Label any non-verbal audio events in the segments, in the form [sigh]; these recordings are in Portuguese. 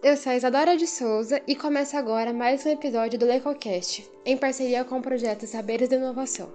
Eu sou a Isadora de Souza e começa agora mais um episódio do LecoCast, em parceria com o projeto Saberes de Inovação.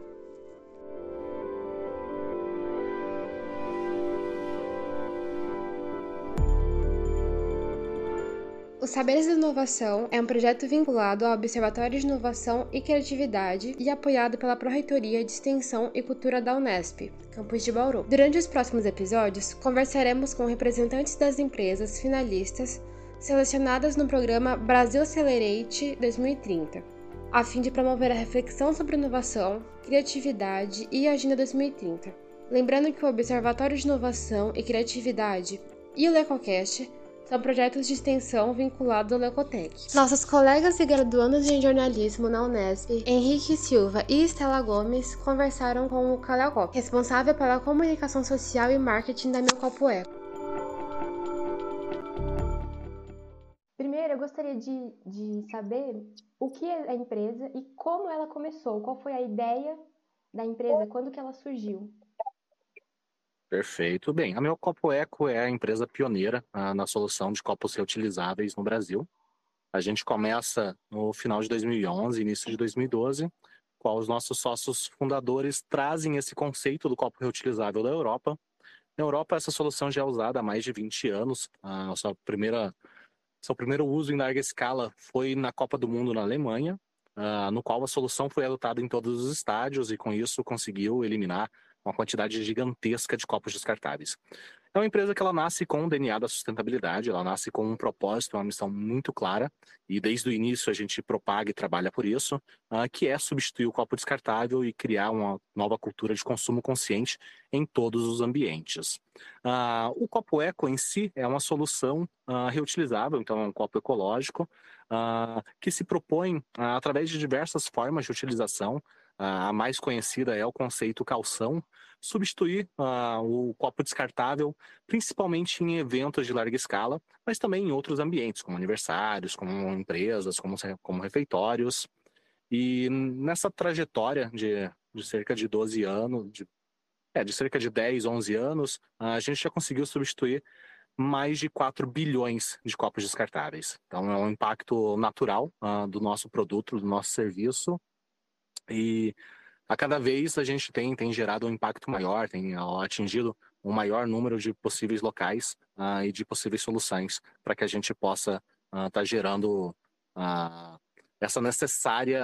O Saberes de Inovação é um projeto vinculado ao Observatório de Inovação e Criatividade e apoiado pela Pró-Reitoria de Extensão e Cultura da Unesp, campus de Bauru. Durante os próximos episódios, conversaremos com representantes das empresas finalistas selecionadas no programa Brasil Accelerate 2030, a fim de promover a reflexão sobre inovação, criatividade e Agenda 2030. Lembrando que o Observatório de Inovação e Criatividade e o LecoCast são projetos de extensão vinculados ao Lecotec. Nossos colegas e graduandos em jornalismo na Unesp, Henrique Silva e Estela Gomes, conversaram com o Kalel responsável pela comunicação social e marketing da Meu Copo Eco. Primeiro, eu gostaria de, de saber o que é a empresa e como ela começou, qual foi a ideia da empresa, quando que ela surgiu. Perfeito. Bem, a meu Copo Eco é a empresa pioneira ah, na solução de copos reutilizáveis no Brasil. A gente começa no final de 2011, início de 2012, qual os nossos sócios fundadores trazem esse conceito do copo reutilizável da Europa. Na Europa, essa solução já é usada há mais de 20 anos. A nossa primeira, seu primeiro uso em larga escala foi na Copa do Mundo na Alemanha, ah, no qual a solução foi adotada em todos os estádios e, com isso, conseguiu eliminar uma quantidade gigantesca de copos descartáveis. É uma empresa que ela nasce com o DNA da sustentabilidade, ela nasce com um propósito, uma missão muito clara, e desde o início a gente propaga e trabalha por isso, uh, que é substituir o copo descartável e criar uma nova cultura de consumo consciente em todos os ambientes. Uh, o copo eco em si é uma solução uh, reutilizável, então é um copo ecológico, que se propõe, através de diversas formas de utilização, a mais conhecida é o conceito calção, substituir uh, o copo descartável, principalmente em eventos de larga escala, mas também em outros ambientes, como aniversários, como empresas, como, como refeitórios. E nessa trajetória de, de cerca de 12 anos, de, é, de cerca de 10, 11 anos, a gente já conseguiu substituir mais de 4 bilhões de copos descartáveis. Então é um impacto natural uh, do nosso produto, do nosso serviço, e a cada vez a gente tem, tem gerado um impacto maior, tem atingido um maior número de possíveis locais uh, e de possíveis soluções para que a gente possa estar uh, tá gerando uh, essa necessária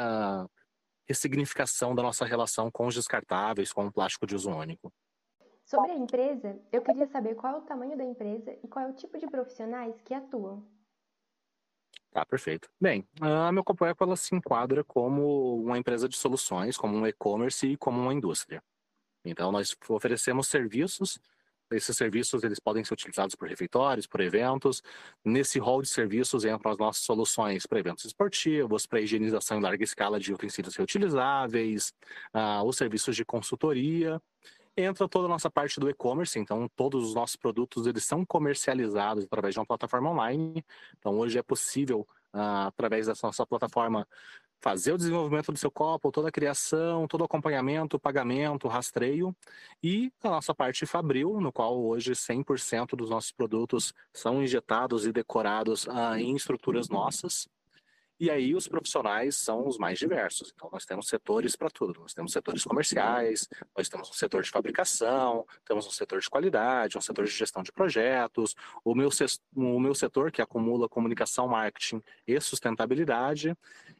ressignificação da nossa relação com os descartáveis, com o plástico de uso único. Sobre a empresa, eu queria saber qual é o tamanho da empresa e qual é o tipo de profissionais que atuam. Tá, perfeito. Bem, a meu Eco ela se enquadra como uma empresa de soluções, como um e-commerce e como uma indústria. Então, nós oferecemos serviços. Esses serviços eles podem ser utilizados por refeitórios, por eventos. Nesse hall de serviços entram as nossas soluções para eventos esportivos, para higienização em larga escala de utensílios reutilizáveis, uh, os serviços de consultoria entra toda a nossa parte do e-commerce, então todos os nossos produtos eles são comercializados através de uma plataforma online. Então hoje é possível, uh, através dessa nossa plataforma, fazer o desenvolvimento do seu copo, toda a criação, todo o acompanhamento, pagamento, rastreio e a nossa parte Fabril, no qual hoje 100% dos nossos produtos são injetados e decorados uh, em estruturas nossas. E aí os profissionais são os mais diversos. Então nós temos setores para tudo. Nós temos setores comerciais, nós temos um setor de fabricação, temos um setor de qualidade, um setor de gestão de projetos, o meu, o meu setor que acumula comunicação, marketing e sustentabilidade.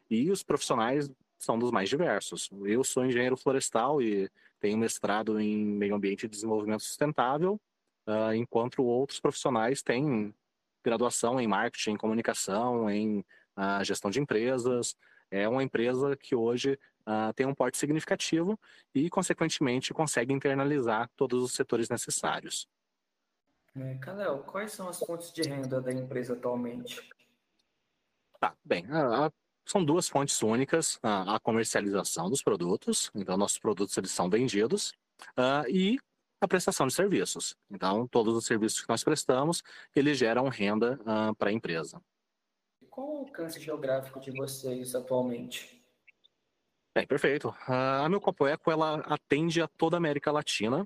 E os profissionais são dos mais diversos. Eu sou engenheiro florestal e tenho mestrado em meio ambiente e desenvolvimento sustentável, uh, enquanto outros profissionais têm graduação em marketing, em comunicação, em a gestão de empresas. É uma empresa que hoje uh, tem um porte significativo e, consequentemente, consegue internalizar todos os setores necessários. É, quais são as fontes de renda da empresa atualmente? Tá, bem, uh, são duas fontes únicas, uh, a comercialização dos produtos, então nossos produtos eles são vendidos, e a prestação de serviços. Então, todos os serviços que nós prestamos, eles geram renda para a empresa. Qual o alcance geográfico de vocês atualmente? Bem, perfeito. A Meu Copo Eco, ela atende a toda a América Latina,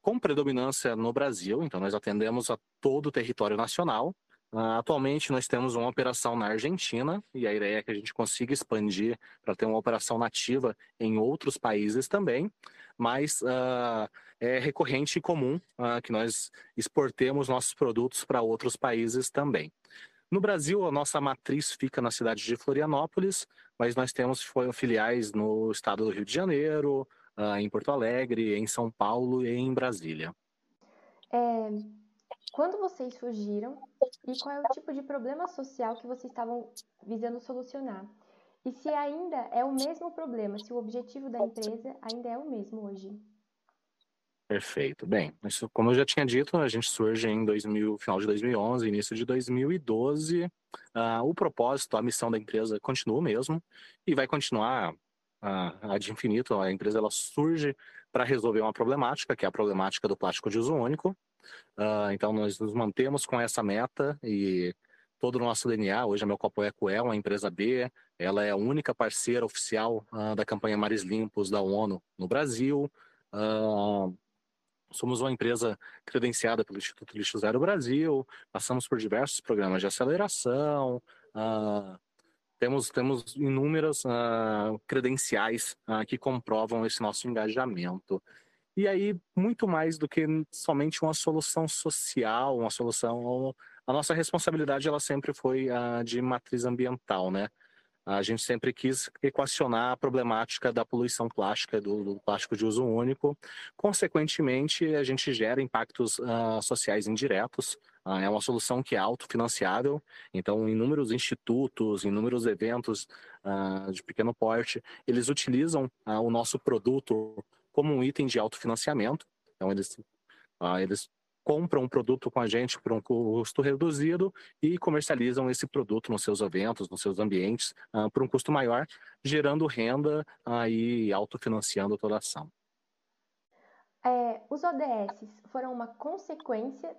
com predominância no Brasil, então nós atendemos a todo o território nacional, Uh, atualmente nós temos uma operação na Argentina e a ideia é que a gente consiga expandir para ter uma operação nativa em outros países também, mas uh, é recorrente e comum uh, que nós exportemos nossos produtos para outros países também. No Brasil, a nossa matriz fica na cidade de Florianópolis, mas nós temos filiais no estado do Rio de Janeiro, em Porto Alegre, em São Paulo e em Brasília. É, quando vocês surgiram e qual é o tipo de problema social que vocês estavam visando solucionar? E se ainda é o mesmo problema, se o objetivo da empresa ainda é o mesmo hoje? Perfeito. Bem, como eu já tinha dito, a gente surge em 2000, final de 2011, início de 2012. Uh, ah, o propósito, a missão da empresa continua o mesmo e vai continuar uh, de infinito. A empresa ela surge para resolver uma problemática, que é a problemática do plástico de uso único. Uh, então, nós nos mantemos com essa meta e todo o nosso DNA, hoje a Meu Copo Eco é uma empresa B, ela é a única parceira oficial uh, da campanha Mares Limpos da ONU no Brasil. Uh, somos uma empresa credenciada pelo Instituto Lixo Zero Brasil, passamos por diversos programas de aceleração, uh, temos, temos inúmeras credenciais que comprovam esse nosso engajamento. E aí, muito mais do que somente uma solução social, uma solução. A nossa responsabilidade ela sempre foi de matriz ambiental, né? A gente sempre quis equacionar a problemática da poluição plástica, do, do plástico de uso único. Consequentemente, a gente gera impactos uh, sociais indiretos. Uh, é uma solução que é autofinanciável, então inúmeros institutos, inúmeros eventos uh, de pequeno porte, eles utilizam o nosso produto como um item de autofinanciamento. Então, eles, eles compram um produto com a gente por um custo reduzido e comercializam esse produto nos seus eventos, nos seus ambientes, ah, por um custo maior, gerando renda ah, e autofinanciando toda a ação. É, os ODS foram uma consequência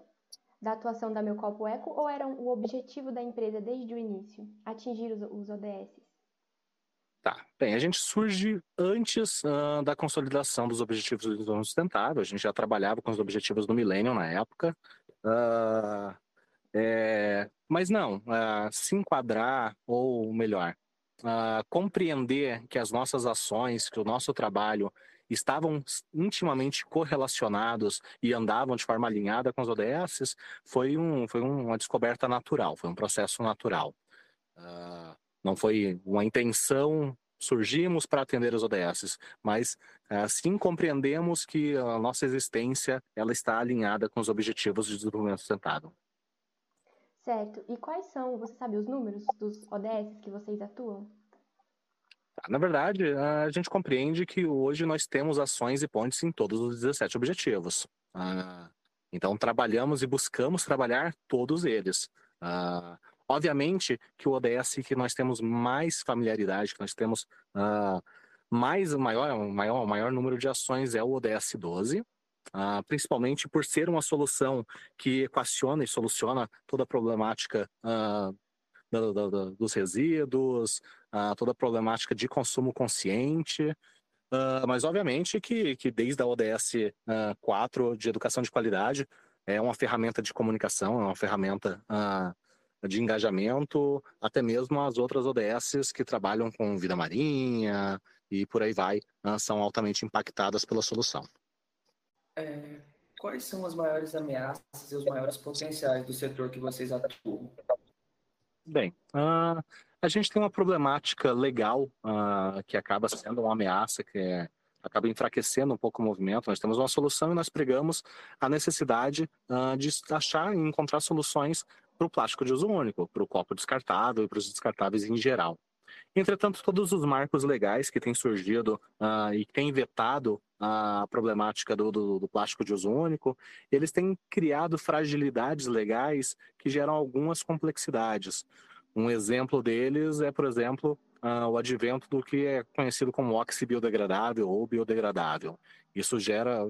da atuação da Meu Copo Eco ou eram o objetivo da empresa desde o início, atingir os, os ODS? Tá, bem, a gente surge antes uh, da consolidação dos Objetivos do Desenvolvimento Sustentável, a gente já trabalhava com os Objetivos do Milênio na época, uh, é, mas não, uh, se enquadrar, ou melhor, compreender que as nossas ações, que o nosso trabalho estavam intimamente correlacionados e andavam de forma alinhada com os ODS, foi, um, foi uma descoberta natural, foi um processo natural. Uh, não foi uma intenção, surgimos para atender os ODS, mas assim compreendemos que a nossa existência ela está alinhada com os objetivos de desenvolvimento sustentável. Certo. E quais são, você sabe, os números dos ODS que vocês atuam? Tá, na verdade, a gente compreende que hoje nós temos ações e pontes em todos os 17 objetivos. Ah, então, trabalhamos e buscamos trabalhar todos eles. Ah, Obviamente que o ODS que nós temos mais familiaridade, que nós temos uh, mais maior, maior, maior número de ações é o ODS 12, uh, principalmente por ser uma solução que equaciona e soluciona toda a problemática uh, do, do, do, dos resíduos, toda a problemática de consumo consciente. mas obviamente que, que desde a ODS 4 de educação de qualidade é uma ferramenta de comunicação, é uma ferramenta de engajamento, até mesmo as outras ODSs que trabalham com vida marinha e por aí vai, né, são altamente impactadas pela solução. É, quais são as maiores ameaças e os maiores potenciais do setor que vocês atuam? Bem, uh, a gente tem uma problemática legal uh, que acaba sendo uma ameaça, que é, acaba enfraquecendo um pouco o movimento. Nós temos uma solução e nós pregamos a necessidade uh, de achar e encontrar soluções para o plástico de uso único, para o copo descartável e para os descartáveis em geral. Entretanto, todos os marcos legais que têm surgido uh, e que têm vetado a problemática do, do, do, plástico de uso único, eles têm criado fragilidades legais que geram algumas complexidades. Um exemplo deles é, por exemplo, uh, o advento do que é conhecido como óxido biodegradável ou biodegradável. Isso gera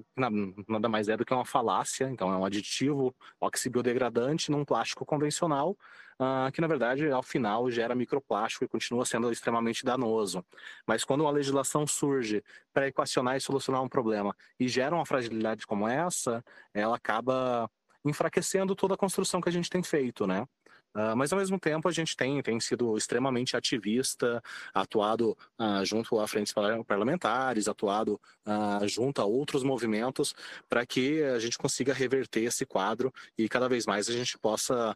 nada mais é do que uma falácia, então é um aditivo oxibiodegradante num plástico convencional, uh, que na verdade ao final gera microplástico e continua sendo extremamente danoso. Mas quando uma legislação surge para equacionar e solucionar um problema e gera uma fragilidade como essa, ela acaba enfraquecendo toda a construção que a gente tem feito, né? Uh, mas ao mesmo tempo a gente tem, tem sido extremamente ativista, atuado uh, junto a frentes parlamentares, atuado uh, junto a outros movimentos para que a gente consiga reverter esse quadro e cada vez mais a gente possa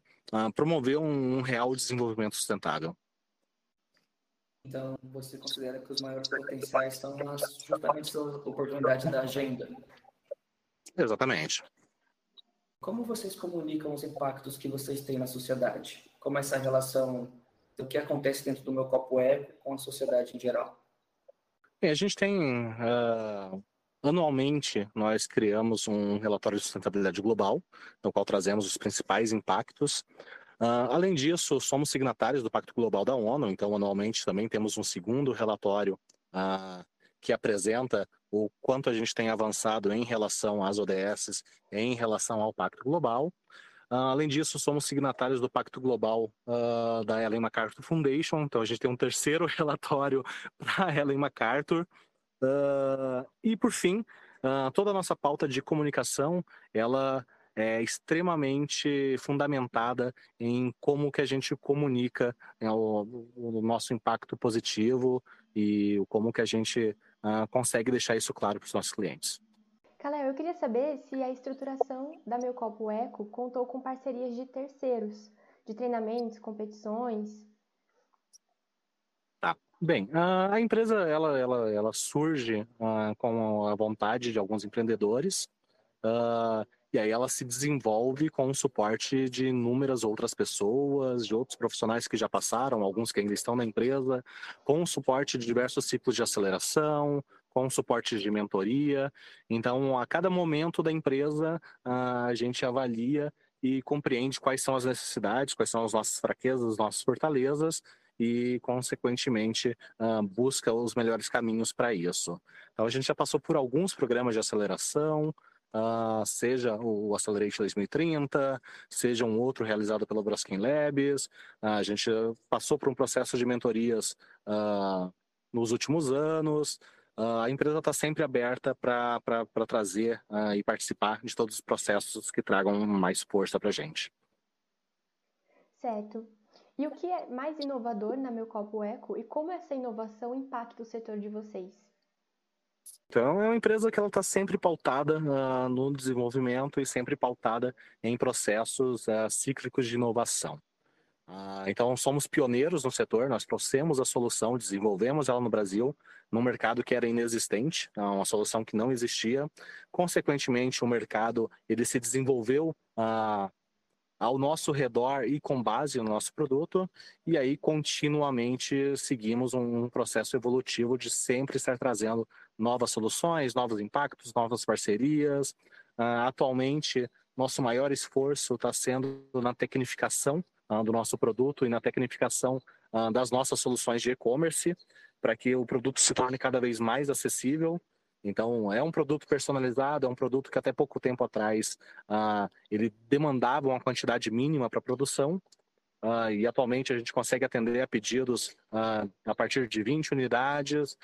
promover um, um real desenvolvimento sustentável. Então, você considera que os maiores potenciais estão nas, justamente nas oportunidades da agenda? Exatamente. Como vocês comunicam os impactos que vocês têm na sociedade? Como essa relação do que acontece dentro do meu copo eco com a sociedade em geral? Bem, a gente tem uh, anualmente nós criamos um relatório de sustentabilidade global, no qual trazemos os principais impactos. Uh, além disso, somos signatários do Pacto Global da ONU, então anualmente também temos um segundo relatório uh, que apresenta o quanto a gente tem avançado em relação às ODS, em relação ao Pacto Global. Uh, além disso, somos signatários do Pacto Global uh, da Ellen MacArthur Foundation, então a gente tem um terceiro [laughs] relatório para a Ellen MacArthur. Uh, e por fim, toda a nossa pauta de comunicação, ela é extremamente fundamentada em como que a gente comunica né, o, o, nosso impacto positivo e como que a gente uh, consegue deixar isso claro para os nossos clientes. Calé, eu queria saber se a estruturação da Meu Copo Eco contou com parcerias de terceiros, de treinamentos, competições. Tá, bem, a empresa ela, ela, ela surge uh, com a vontade de alguns empreendedores uh, e aí ela se desenvolve com o suporte de inúmeras outras pessoas, de outros profissionais que já passaram, alguns que ainda estão na empresa, com o suporte de diversos ciclos de aceleração, com suporte de mentoria. Então, a cada momento da empresa, a gente avalia e compreende quais são as necessidades, quais são as nossas fraquezas, as nossas fortalezas e, consequentemente, busca os melhores caminhos para isso. Então, a gente já passou por alguns programas de aceleração, Uh, seja o Accelerate 2030, seja um outro realizado pela Braskem Labs. Uh, a gente passou por um processo de mentorias uh, nos últimos anos. a empresa está sempre aberta para trazer e participar de todos os processos que tragam mais força para a gente. Certo. E o que é mais inovador na Meu Copo Eco e como essa inovação impacta o setor de vocês? Então, é uma empresa que ela está sempre pautada uh, no desenvolvimento e sempre pautada em processos uh, cíclicos de inovação. Uh, então, somos pioneiros no setor, nós trouxemos a solução, desenvolvemos ela no Brasil, num mercado que era inexistente, uma solução que não existia. Consequentemente, o mercado ele se desenvolveu ao nosso redor e com base no nosso produto, e aí continuamente seguimos um processo evolutivo de sempre estar trazendo novas soluções, novos impactos, novas parcerias. Uh, atualmente, nosso maior esforço está sendo na tecnificação uh, do nosso produto e na tecnificação uh, das nossas soluções de e-commerce, para que o produto se torne cada vez mais acessível então, é um produto personalizado, é um produto que até pouco tempo atrás ele demandava uma quantidade mínima para produção, uh, e atualmente a gente consegue atender a pedidos uh, a partir de 20 unidades.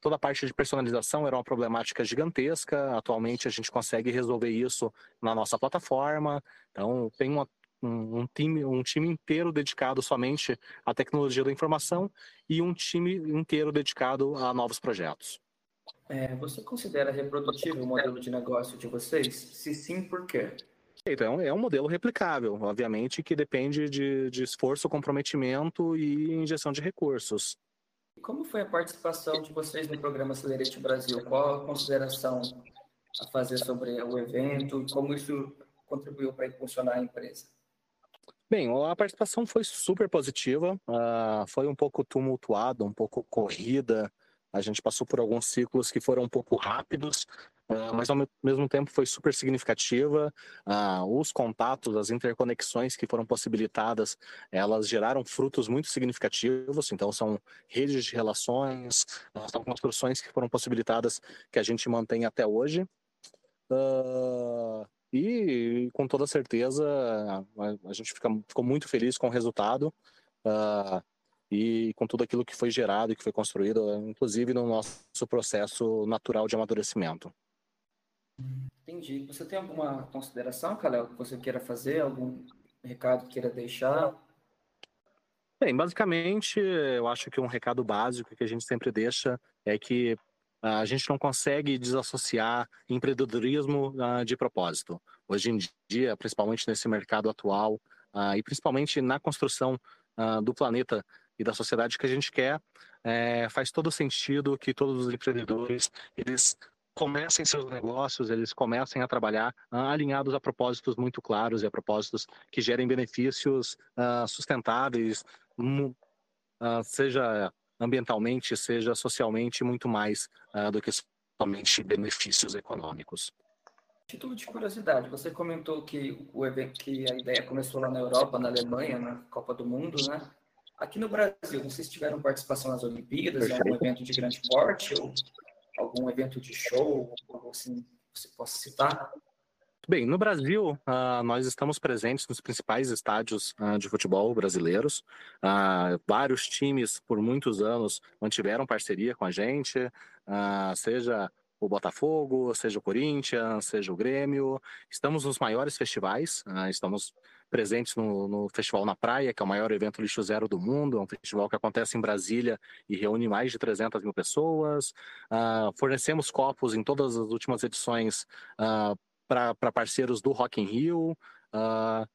Toda a parte de personalização era uma problemática gigantesca, atualmente a gente consegue resolver isso na nossa plataforma. Então, tem uma um, um, time, um time inteiro dedicado somente à tecnologia da informação e um time inteiro dedicado a novos projetos. É, você considera reprodutivo o modelo de negócio de vocês? Se sim, por quê? Então, é um modelo replicável, obviamente, que depende de, de esforço, comprometimento e injeção de recursos. Como foi a participação de vocês no programa Acelerate Brasil? Qual a consideração a fazer sobre o evento como isso contribuiu para impulsionar a empresa? Bem, a participação foi super positiva, uh, foi um pouco tumultuada, um pouco corrida, a gente passou por alguns ciclos que foram um pouco rápidos, mas ao mesmo tempo foi super significativa. Uh, os contatos, as interconexões que foram possibilitadas, elas geraram frutos muito significativos. Então, são redes de relações, uh, são construções que foram possibilitadas que a gente mantém até hoje. e com toda certeza a, gente fica, ficou muito feliz com o resultado. E com tudo aquilo que foi gerado e que foi construído, inclusive no nosso processo natural de amadurecimento. Entendi. Você tem alguma consideração, Kalel, que você queira fazer? Algum recado que queira deixar? Bem, basicamente, eu acho que um recado básico que a gente sempre deixa é que a gente não consegue desassociar empreendedorismo uh, de propósito. Hoje em dia, principalmente nesse mercado atual uh, e principalmente na construção do planeta e da sociedade que a gente quer, é, faz todo sentido que todos os empreendedores eles comecem seus negócios, eles comecem a trabalhar alinhados a propósitos muito claros e a propósitos que gerem benefícios sustentáveis, uh, seja ambientalmente, seja socialmente, muito mais uh, do que somente benefícios econômicos. Título de curiosidade, você comentou que o evento, que a ideia começou lá na Europa, na Alemanha, na Copa do Mundo, né? Aqui no Brasil, vocês tiveram participação nas Olimpíadas, em algum evento de grande porte ou algum evento de show, algo assim, você possa citar? Bem, no Brasil, uh, nós estamos presentes nos principais estádios uh, de futebol brasileiros. Uh, vários times, por muitos anos, mantiveram parceria com a gente, seja o Botafogo, seja o Corinthians, seja o Grêmio. Estamos nos maiores festivais, estamos presentes no, no, Festival na Praia, que é o maior evento lixo zero do mundo, é um festival que acontece em Brasília e reúne mais de 300 mil pessoas. fornecemos copos em todas as últimas edições para parceiros do Rock in Rio, uh,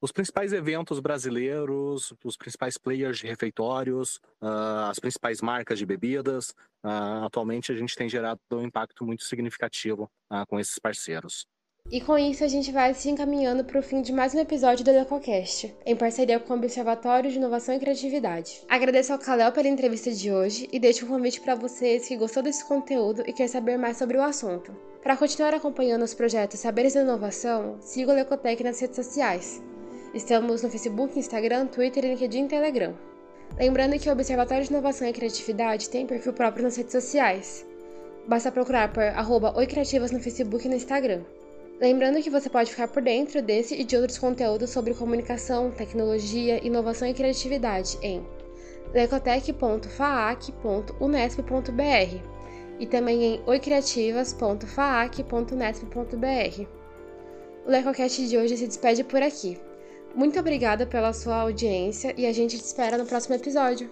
os principais eventos brasileiros, os principais players de refeitórios, uh, as principais marcas de bebidas. Uh, atualmente a gente tem gerado um impacto muito significativo com esses parceiros. E com isso a gente vai se encaminhando para o fim de mais um episódio do EcoCast, em parceria com o Observatório de Inovação e Criatividade. Agradeço ao Kalel pela entrevista de hoje e deixo um convite para vocês que gostou desse conteúdo e quer saber mais sobre o assunto. Para continuar acompanhando os projetos Saberes da Inovação, siga o Lecotec nas redes sociais. Estamos no Facebook, Instagram, Twitter, LinkedIn e Telegram. Lembrando que o Observatório de Inovação e Criatividade tem perfil próprio nas redes sociais. Basta procurar por arroba Criativas no Facebook e no Instagram. Lembrando que você pode ficar por dentro desse e de outros conteúdos sobre comunicação, tecnologia, inovação e criatividade em lecotec.faac.unesp.br e também em oicriativas.faac.unesp.br. O LecoCast de hoje se despede por aqui. Muito obrigada pela sua audiência e a gente te espera no próximo episódio.